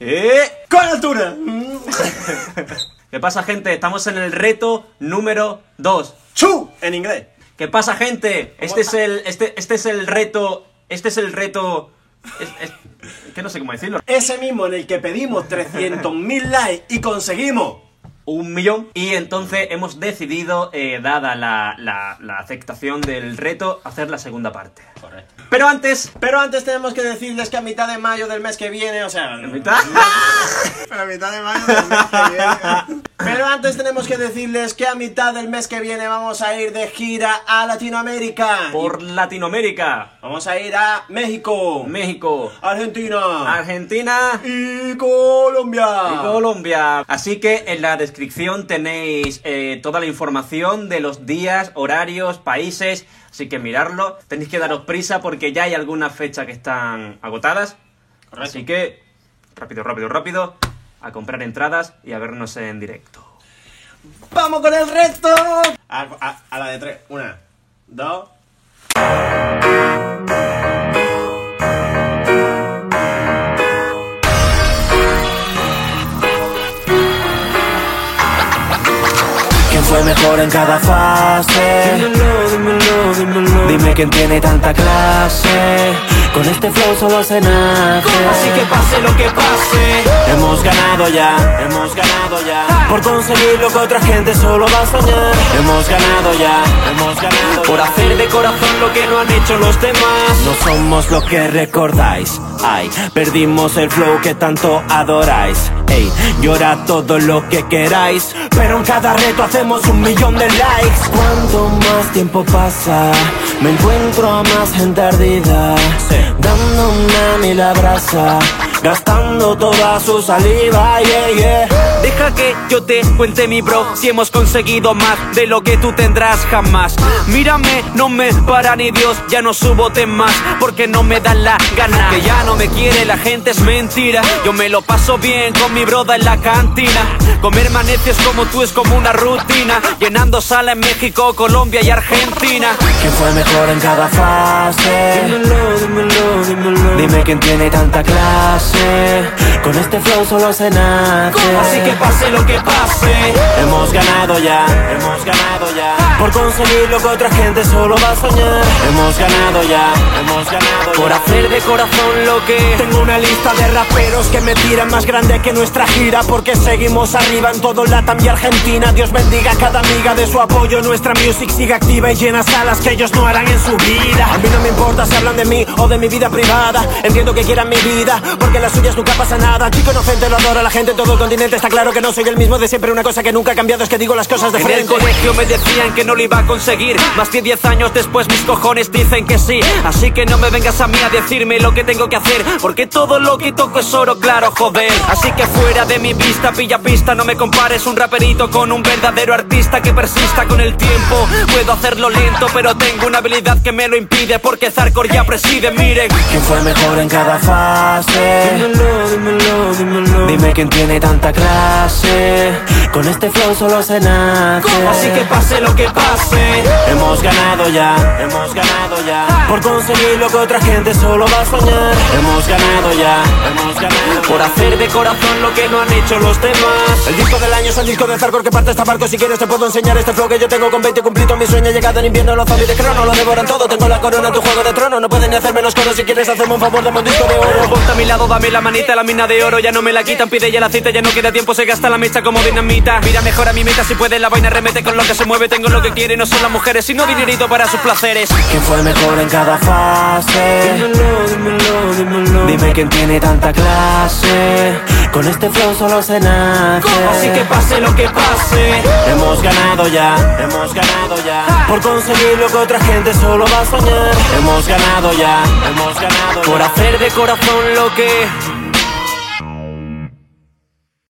¿Eh? ¡Con altura! ¿Qué pasa, gente? Estamos en el reto número 2. ¡Chu! En inglés. ¿Qué pasa, gente? Este es el, este, este es el reto. Este es el reto. Es, es- que no sé cómo decirlo. Ese mismo en el que pedimos 300.000 likes y conseguimos. Un millón. Y entonces hemos decidido, eh, dada la, la- la aceptación del reto, hacer la segunda parte. Correcto. Pero antes. Pero antes tenemos que decirles que a mitad de mayo del mes que viene, o sea... ¿Mitad? A mitad de mayo del mes que viene. Pero antes tenemos que decirles que a mitad del mes que viene vamos a ir de gira a Latinoamérica. Por Latinoamérica, Vamos a ir a México, México, Argentina Argentina y Colombia. y Colombia. Así que en la descripción tenéis eh, toda la información de los días, horarios, países. Así que mirarlo. Tenéis que daros prisa porque ya hay algunas fechas que están agotadas. Correcto. Así que rápido, rápido, rápido. A comprar entradas y a vernos en directo. ¡Vamos con el reto! A, a- a la de tres. Una, dos. Fue mejor en cada fase? Dímelo, dímelo, dímelo. Dime quién tiene tanta clase. Con este flow solo se nace. Así que pase lo que pase. Hemos ganado ya, hemos ganado ya. Por conseguir lo que otra gente solo va a soñar. Hemos ganado ya, hemos ganado. Por hacer de corazón lo que no han hecho los demás. No somos lo que recordáis. Ay, perdimos el flow que tanto adoráis. Ey, llora todo lo que queráis. Pero en cada reto hacemos un millón de likes. Cuanto más tiempo pasa, me encuentro a más gente ardida. Dándome a mí la brasa, gastando toda su saliva. Yeah, yeah. Deja que yo te cuente mi bro Si hemos conseguido más de lo que tú tendrás jamás Mírame, no me para ni Dios Ya no subo temas porque no me dan la gana Que ya no me quiere, la gente es mentira Yo me lo paso bien con mi broda en la cantina Comer manecios como tú es como una rutina Llenando sala en México, Colombia y Argentina ¿Quién fue mejor en cada fase? Dímelo, dímelo, dímelo. Dime quién tiene tanta clase. Con este flow solo se nace. Así que pase lo que pase Hemos ganado ya, hemos ganado ya. Por conseguir lo que otra gente solo va a soñar. Hemos ganado ya, hemos ganado ya. Corazón lo que Tengo una lista de raperos que me tiran más grande que nuestra gira Porque seguimos arriba en todo Latam y Argentina. Dios bendiga a cada amiga de su apoyo. Nuestra music sigue activa y llena salas que ellos no harán en su vida. A mí no me importa si hablan de mí o de mi vida privada. Entiendo que quieran mi vida porque las suyas nunca pasa nada. Chico inocente lo adora la gente en todo el continente Está claro que no soy el mismo de siempre. Una cosa que nunca ha cambiado es que digo las cosas de En el frente. colegio me decían que no lo iba a conseguir. Más de 10 años después mis cojones dicen que sí. Así que no me vengas a mí a decirme lo que tengo que hacer Porque todo lo que toco es oro claro, joder Así que fuera de mi vista, pilla pista No me compares un raperito con un verdadero artista Que persista con el tiempo Puedo hacerlo lento pero tengo una habilidad que me lo impide Porque Zarkor ya preside, miren ¿Quién fue mejor en cada fase? Dímelo, dímelo, dímelo. Dime quién tiene tanta clase. Con este flow solo se nace. Así que pase lo que pase Hemos ganado ya, hemos ganado ya. Por conseguir lo que otra gente solo va a soñar. Hemos ganado ya, hemos ganado. Por hacer de corazón lo que no han hecho los demás. El disco del año es el disco de Zarkor que parte esta barco Si quieres te puedo enseñar este flow que yo tengo con 20 cumplido mi sueño. Llegado en invierno los zombies de crono Lo devoran todo, tengo la corona tu juego de trono. No pueden ni hacer menos coro si quieres hacerme un favor Dame un disco de oro. Ponte a mi lado, dame la manita, la mina de oro. Ya no me la quitan, pide ya la cita Ya no queda tiempo, se gasta la mecha como dinamita. Mira mejor a mi meta, si puede la vaina remete con lo que se mueve. Tengo lo que quiere, no son las mujeres Sino dinerito para sus placeres. ¿Quién fue mejor en cada fase? Dímelo, dímelo. Dime quién tiene tanta clase. Con este flow solo se nace. Así que pase lo que pase Hemos ganado ya, hemos ganado ya. Por conseguir lo que otra gente solo va a soñar. Hemos ganado ya, hemos ganado Por hacer de corazón lo que